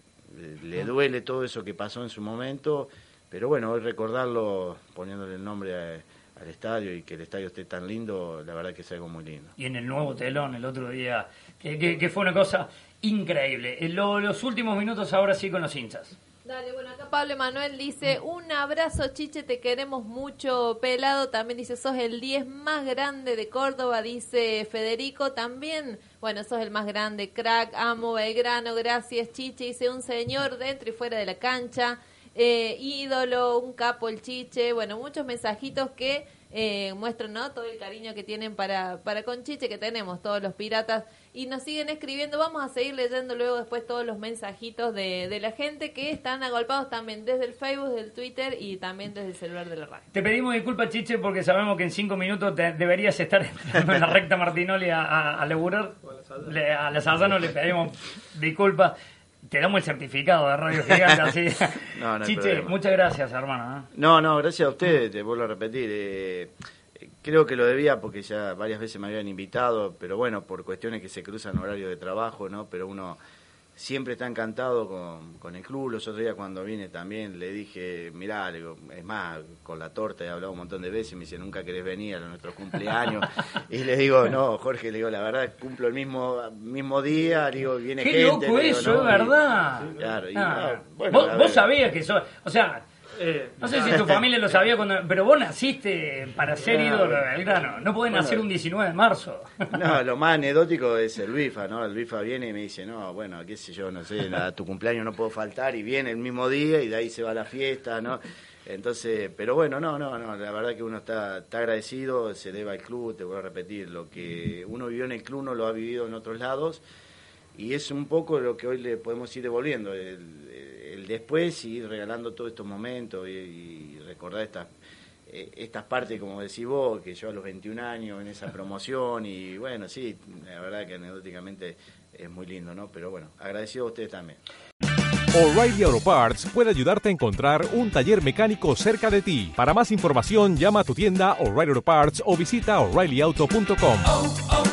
S2: le duele todo eso que pasó en su momento, pero bueno, hoy recordarlo poniéndole el nombre a- al estadio y que el estadio esté tan lindo, la verdad que es algo muy lindo.
S1: y en el nuevo telón el otro día, que, que- fue una cosa increíble. Lo- los últimos minutos ahora sí con los hinchas.
S4: Dale, bueno, acá Pablo Manuel dice, un abrazo Chiche, te queremos mucho, pelado, también dice, sos el 10 más grande de Córdoba, dice Federico, también, bueno, sos el más grande, crack, amo Belgrano, gracias Chiche, dice un señor dentro y fuera de la cancha, eh, ídolo, un capo el Chiche, bueno, muchos mensajitos que eh, muestran ¿no? todo el cariño que tienen para, para con Chiche, que tenemos todos los piratas, y nos siguen escribiendo. Vamos a seguir leyendo luego después todos los mensajitos de, de la gente que están agolpados también desde el Facebook, del Twitter y también desde el celular de la radio.
S1: Te pedimos disculpas, Chiche, porque sabemos que en cinco minutos te- deberías estar entrando en la recta Martinoli a, a, a laburar. Le- a la Sazano le pedimos disculpas. Te damos el certificado de Radio Gigante. Así.
S2: No, no hay
S1: Chiche,
S2: problema.
S1: muchas gracias, hermano. ¿eh?
S2: No, no, gracias a ustedes, te vuelvo a repetir. eh, creo que lo debía porque ya varias veces me habían invitado, pero bueno, por cuestiones que se cruzan horario de trabajo, ¿no? Pero uno siempre está encantado con, con el club. Los otros días cuando vine también le dije, mirá, le digo, es más, con la torta he hablado un montón de veces, me dice, nunca querés venir a nuestros cumpleaños. y le digo, no, Jorge, le digo, la verdad, cumplo el mismo mismo día, le digo, viene
S1: Qué
S2: gente.
S1: loco
S2: digo,
S1: eso,
S2: ¿no?
S1: es
S2: Y-
S1: verdad.
S2: claro, y,
S1: Ah,
S2: no, bueno,
S1: vos, vos sabías que sos. O sea,
S5: Eh,
S1: no sé si tu familia lo sabía cuando. Pero vos naciste para ser ídolo de Belgrano. No podés
S2: Bueno.
S1: nacer un 19 de marzo.
S2: No, lo más anecdótico es el Bifa, ¿no? El Bifa viene y me dice, no, bueno, qué sé yo, no sé, a tu cumpleaños no puedo faltar y viene el mismo día y de ahí se va a la fiesta, ¿no? Entonces, pero bueno, no, no, no, la verdad que uno está, está agradecido, se debe al club, te voy a repetir, lo que uno vivió en el club no lo ha vivido en otros lados y es un poco lo que hoy le podemos ir devolviendo, el después y ir regalando todos estos momentos y, y recordar estas eh, estas partes, como decís vos, que yo a los 21 años en esa promoción y bueno, sí, la verdad que anecdóticamente es muy lindo, ¿no? Pero bueno, agradecido a ustedes también.
S6: O'Reilly Auto Parts puede ayudarte a encontrar un taller mecánico cerca de ti. Para más información, llama a tu tienda O'Reilly Auto Parts o visita oreillyauto.com.
S7: oh, oh.